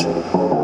事。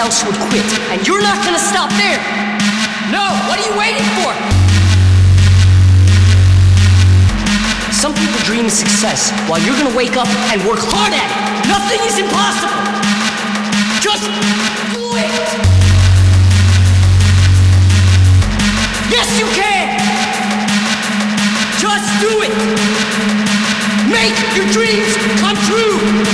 Else would quit, and you're not gonna stop there. No, what are you waiting for? Some people dream of success while you're gonna wake up and work hard at it. Nothing is impossible. Just do it. Yes, you can. Just do it. Make your dreams come true.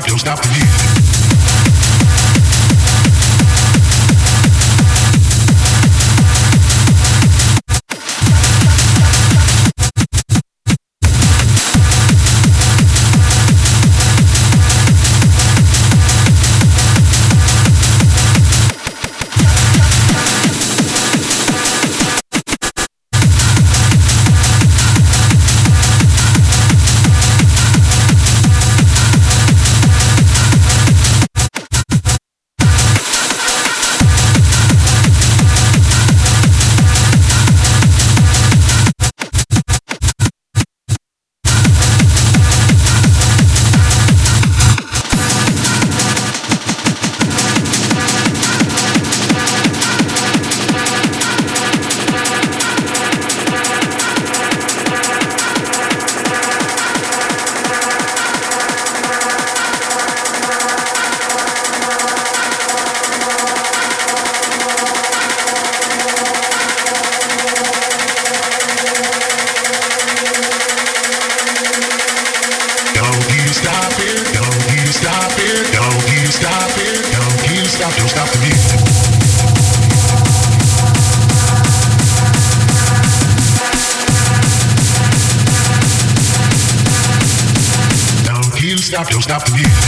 Stop, don't stop stop, the music.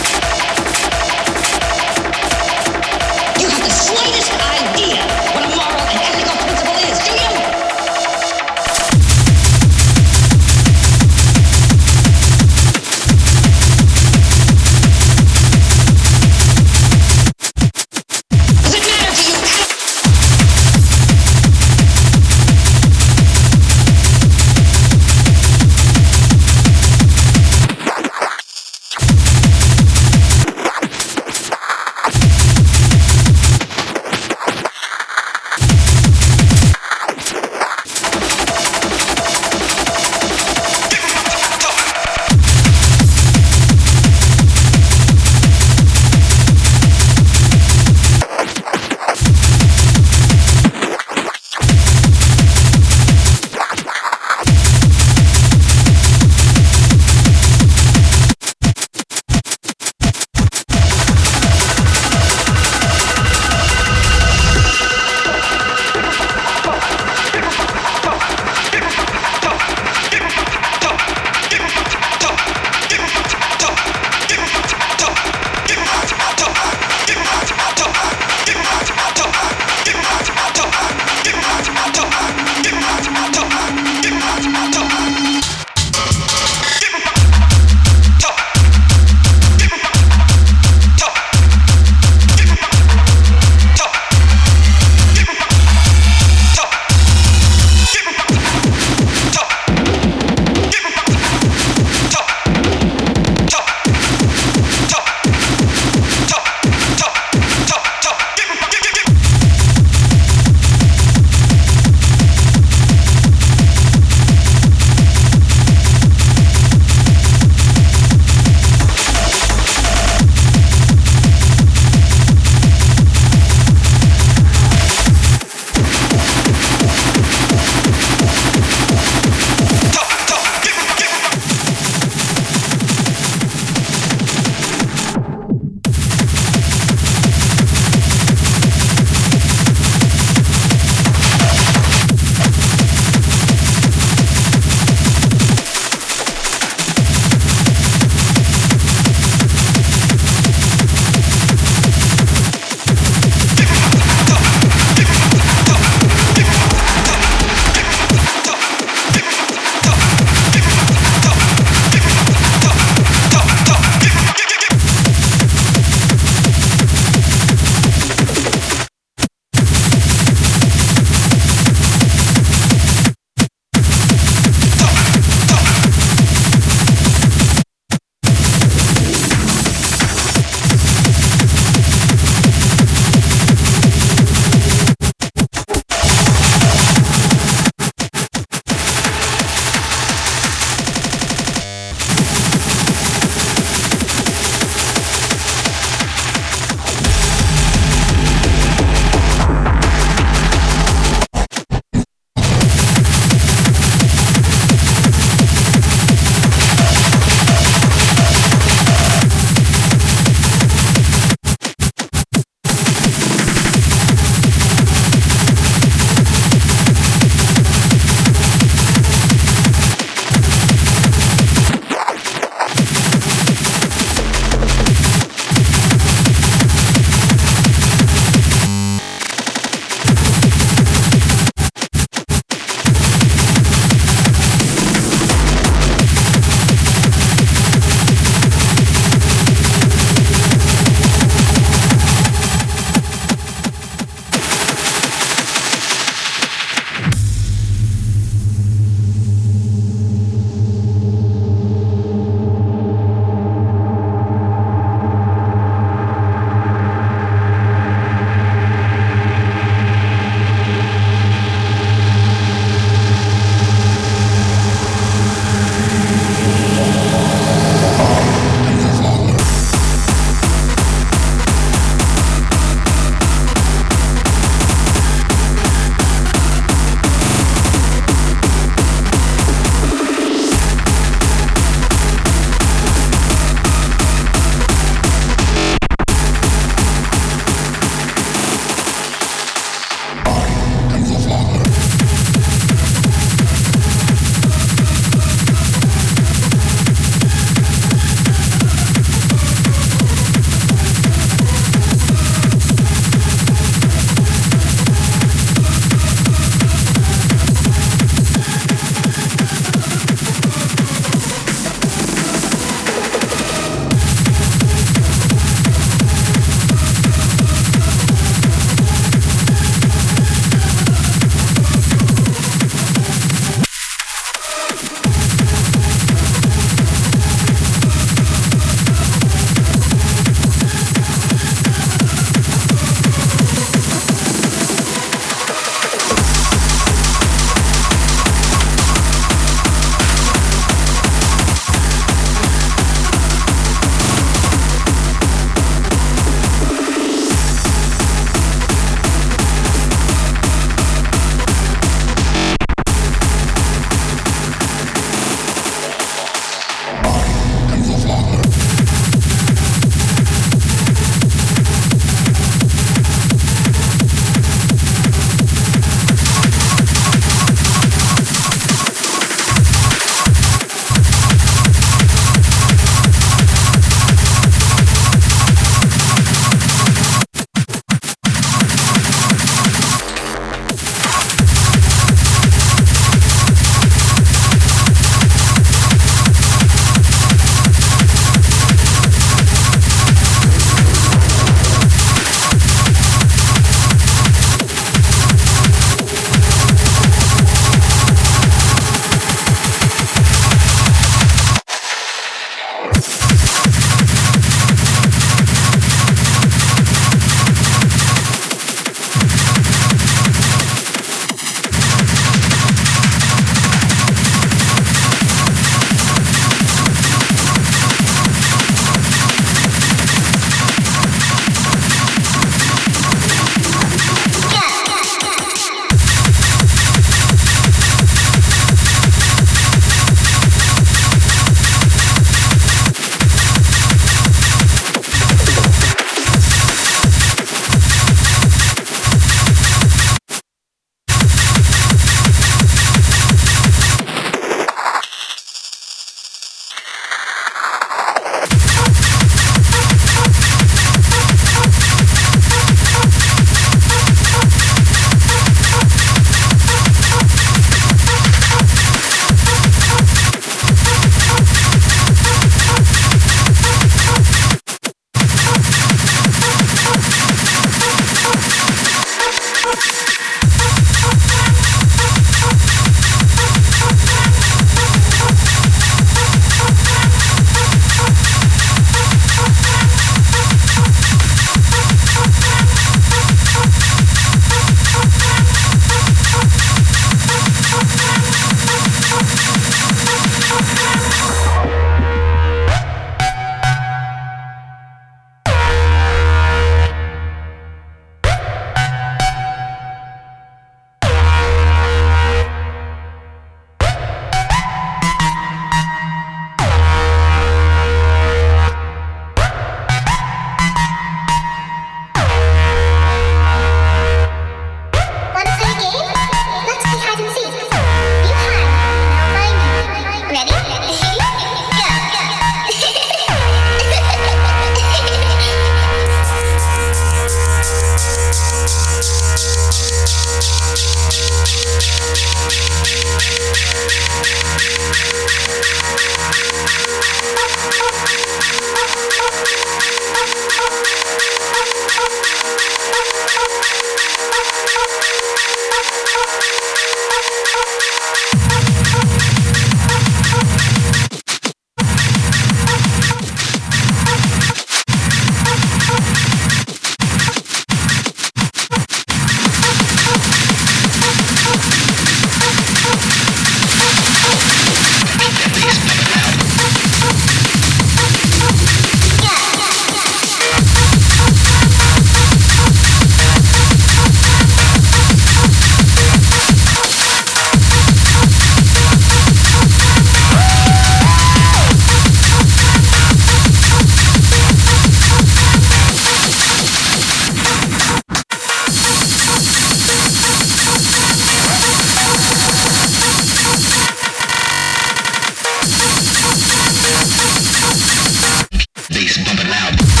down.